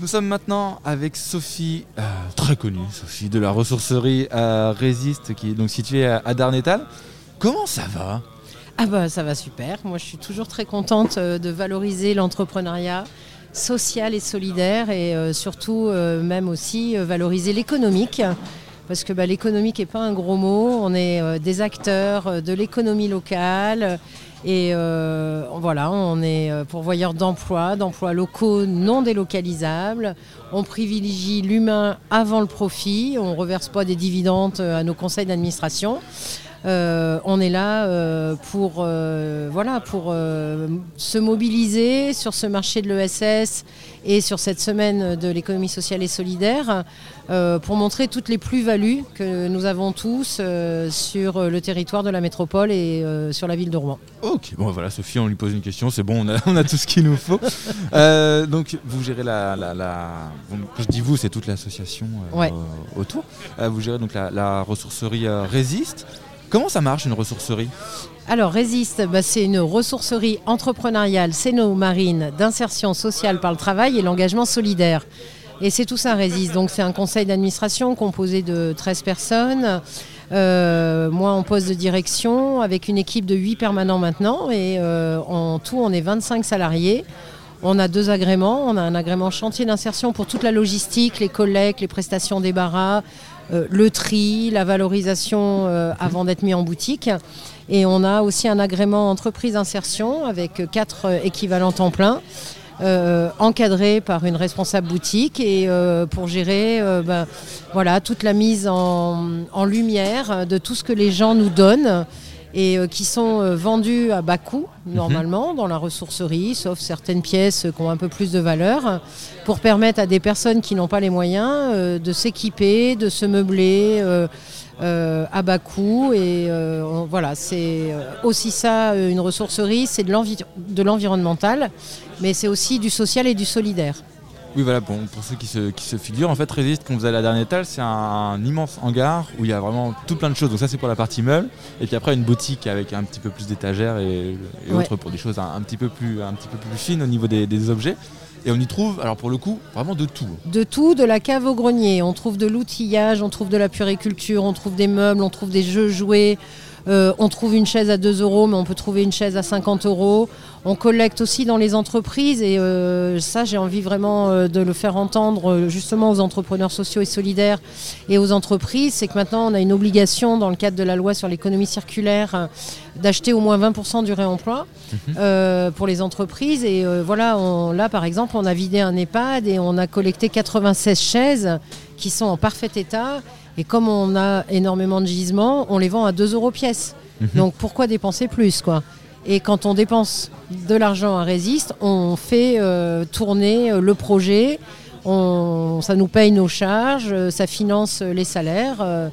Nous sommes maintenant avec Sophie, euh, très connue, Sophie de la ressourcerie euh, Résiste, qui est donc située à, à Darnétal. Comment ça va? Ah bah ça va super. Moi je suis toujours très contente euh, de valoriser l'entrepreneuriat social et solidaire et surtout même aussi valoriser l'économique. Parce que bah, l'économique n'est pas un gros mot, on est euh, des acteurs euh, de l'économie locale et euh, voilà, on est euh, pourvoyeur d'emplois, d'emplois locaux non délocalisables. On privilégie l'humain avant le profit, on ne reverse pas des dividendes à nos conseils d'administration. Euh, on est là euh, pour, euh, voilà, pour se mobiliser sur ce marché de l'ESS et sur cette semaine de l'économie sociale et solidaire pour montrer toutes les plus-values que nous avons tous sur le territoire de la métropole et sur la ville de Rouen. Ok, bon voilà, Sophie, on lui pose une question, c'est bon, on a, on a tout ce qu'il nous faut. Euh, donc, vous gérez la. la, je dis vous, c'est toute l'association euh, Ouais. autour. Euh, vous gérez donc la, la ressourcerie Résiste. Comment ça marche une ressourcerie Alors, Résiste, bah, c'est une ressourcerie entrepreneuriale séno-marine d'insertion sociale par le travail et l'engagement solidaire. Et c'est tout ça, Résiste. Donc, c'est un conseil d'administration composé de 13 personnes. Euh, moi, en poste de direction, avec une équipe de 8 permanents maintenant. Et euh, en tout, on est 25 salariés. On a deux agréments. On a un agrément chantier d'insertion pour toute la logistique, les collectes, les prestations débarras, euh, le tri, la valorisation euh, avant d'être mis en boutique. Et on a aussi un agrément entreprise insertion avec quatre euh, équivalents temps plein. euh, encadré par une responsable boutique et pour gérer ben, voilà, toute la mise en lumière de tout ce que les gens nous donnent et euh, qui sont euh, vendus à bas coût normalement dans la ressourcerie, sauf certaines pièces qui ont un peu plus de valeur, pour permettre à des personnes qui n'ont pas les moyens euh, de s'équiper, de se meubler à bas coût. Et voilà, c'est aussi ça une ressourcerie, c'est de l'environnemental, mais c'est aussi du social et du solidaire. Oui, voilà, bon, pour ceux qui se, qui se figurent, en fait, Résiste, quand vous allez à la dernière étage, c'est un, immense hangar où il y a vraiment tout plein de choses. Donc, ça, c'est pour la partie meuble. Et puis après, une boutique avec un petit peu plus d'étagères et, et Ouais. autres pour des choses un, un petit peu plus, un petit peu plus fines au niveau des, des objets. Et on y trouve, alors pour le coup, vraiment de tout. De tout, de la cave au grenier. On trouve de l'outillage, on trouve de la puriculture, on trouve des meubles, on trouve des jeux jouets. Euh, on trouve une chaise à 2 euros, mais on peut trouver une chaise à 50 euros. On collecte aussi dans les entreprises et euh, ça, j'ai envie vraiment euh, de le faire entendre justement aux entrepreneurs sociaux et solidaires et aux entreprises. C'est que maintenant, on a une obligation dans le cadre de la loi sur l'économie circulaire d'acheter au moins 20% du réemploi euh, pour les entreprises. Et voilà, on- là par exemple, on a vidé un EHPAD et on a collecté 96 chaises qui sont en parfait état. Et comme on a énormément de gisements, on les vend à 2 euros pièce. Donc pourquoi dépenser plus quoi? Et quand on dépense de l'argent à Résiste, on fait euh, tourner euh, le projet, on- ça nous paye nos charges, euh, ça finance les salaires. euh,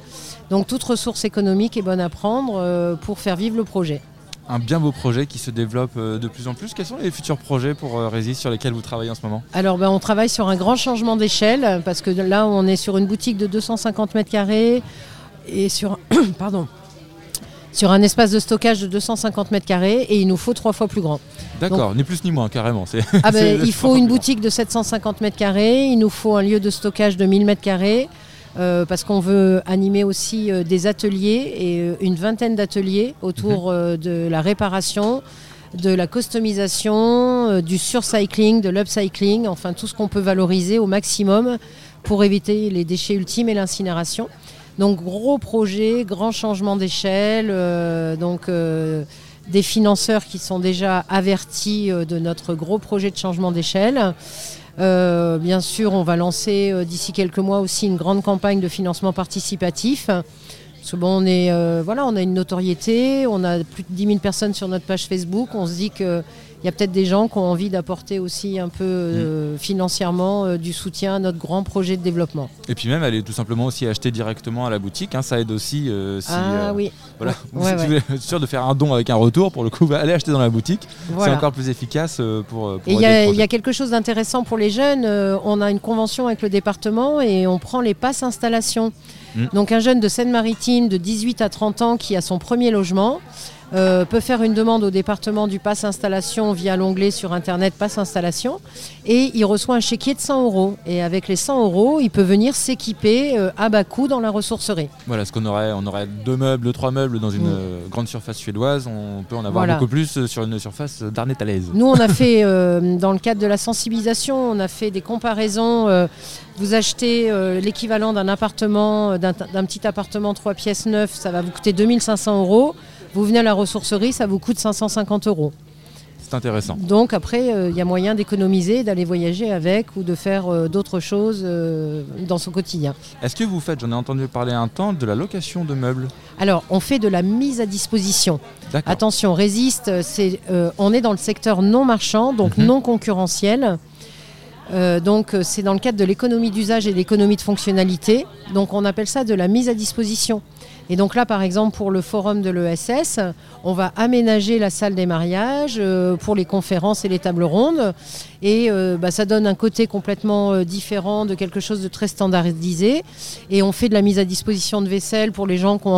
donc toute ressource économique est bonne à prendre euh, pour faire vivre le projet. Un bien beau projet qui se développe euh, de plus en plus. Quels sont les futurs projets pour euh, Résiste sur lesquels vous travaillez en ce moment? Alors ben, on travaille sur un grand changement d'échelle parce que là on est sur une boutique de 250 mètres carrés et sur pardon sur un espace de stockage de 250 mètres carrés et il nous faut trois fois plus grand. D'accord, ni plus ni moins, carrément. Ah ben, il faut une boutique de 750 mètres carrés, il nous faut un lieu de stockage de 1000 mètres carrés euh, parce qu'on veut animer aussi euh, des ateliers et euh, une vingtaine d'ateliers autour euh, de la réparation, de la customisation, du surcycling, de l'upcycling, enfin tout ce qu'on peut valoriser au maximum pour éviter les déchets ultimes et l'incinération. Donc gros projet, grand changement d'échelle, euh, donc euh, des financeurs qui sont déjà avertis euh, de notre gros projet de changement d'échelle. Euh, bien sûr, on va lancer euh, d'ici quelques mois aussi une grande campagne de financement participatif. Parce que bon, on, est, euh, voilà, on a une notoriété, on a plus de 10 000 personnes sur notre page Facebook. On se dit qu'il y a peut-être des gens qui ont envie d'apporter aussi un peu euh, financièrement euh, du soutien à notre grand projet de développement. Et puis même, aller tout simplement aussi acheter directement à la boutique. hein, ça aide aussi euh, si, ah oui, Voilà. Ouais, si ouais. tu sûr de faire un don avec un retour, pour le coup, bah, allez acheter dans la boutique. C'est encore plus efficace pour, il y, a- il projet. y a quelque chose d'intéressant pour les jeunes. on a une convention avec le département et on prend les passes installation. Mm. Donc un jeune de Seine-Maritime de 18 à 30 ans qui a son premier logement, euh, peut faire une demande au département du pass installation via l'onglet sur internet pass installation et il reçoit un chéquier de 100 euros. Et avec les 100 euros, il peut venir s'équiper euh, à bas coût dans la ressourcerie. Voilà, ce qu'on aurait, on aurait deux meubles, trois meubles dans une Mm. euh, grande surface suédoise, on peut en avoir Voilà. beaucoup plus sur une surface d'arnétalaise. Nous, on a fait, euh, dans le cadre de la sensibilisation, on a fait des comparaisons. vous achetez l'équivalent d'un appartement, d'un petit appartement 3 pièces neuf, ça va vous coûter 2500 euros. Vous venez à la ressourcerie, ça vous coûte 550 euros. C'est intéressant. Donc après, euh, il y a moyen d'économiser, d'aller voyager avec ou de faire euh, d'autres choses euh, dans son quotidien. Est-ce que vous faites, j'en ai entendu parler un temps, de la location de meubles? Alors, on fait de la mise à disposition. D'accord. Attention, résiste, c'est, on est dans le secteur non marchand, donc Mhm. non concurrentiel. Donc c'est dans le cadre de l'économie d'usage et de l'économie de fonctionnalité. Donc on appelle ça de la mise à disposition. Et donc là, par exemple, pour le forum de l'ESS, on va aménager la salle des mariages euh, pour les conférences et les tables rondes. Et euh, bah, ça donne un côté complètement euh, différent de quelque chose de très standardisé. Et on fait de la mise à disposition de vaisselle pour les gens qui,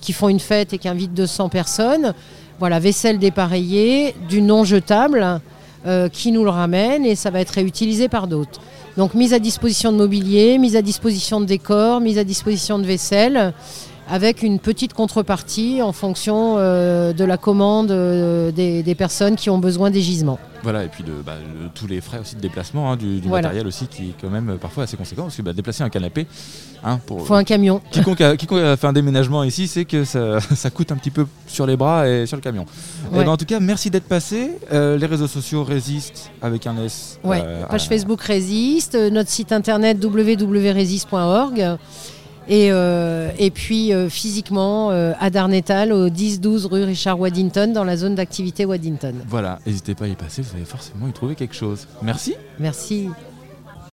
qui font une fête et qui invitent 200 personnes. Voilà, vaisselle dépareillée, du non jetable, qui nous le ramène et ça va être réutilisé par d'autres. Donc mise à disposition de mobilier, mise à disposition de décor, mise à disposition de vaisselle, avec une petite contrepartie en fonction euh, de la commande euh, des, des personnes qui ont besoin des gisements. Voilà, et puis de, bah, le- tous les frais aussi de déplacement, hein, du, du Voilà. matériel aussi, qui est quand même euh, parfois assez conséquent, parce que bah, déplacer un canapé, hein, pour faut un camion. quiconque, a, quiconque a fait un déménagement ici, c'est que ça, ça coûte un petit peu sur les bras et sur le camion. Eh ben, en tout cas, merci d'être passé. Euh, les réseaux sociaux résistent avec un S. Ouais, page Facebook Résiste, notre site internet www.resist.org. Et, euh, et puis euh, physiquement euh, à Darnétal, au 10-12 rue Richard Waddington, dans la zone d'activité Waddington. Voilà, n'hésitez pas à y passer, vous allez forcément y trouver quelque chose. Merci. Merci.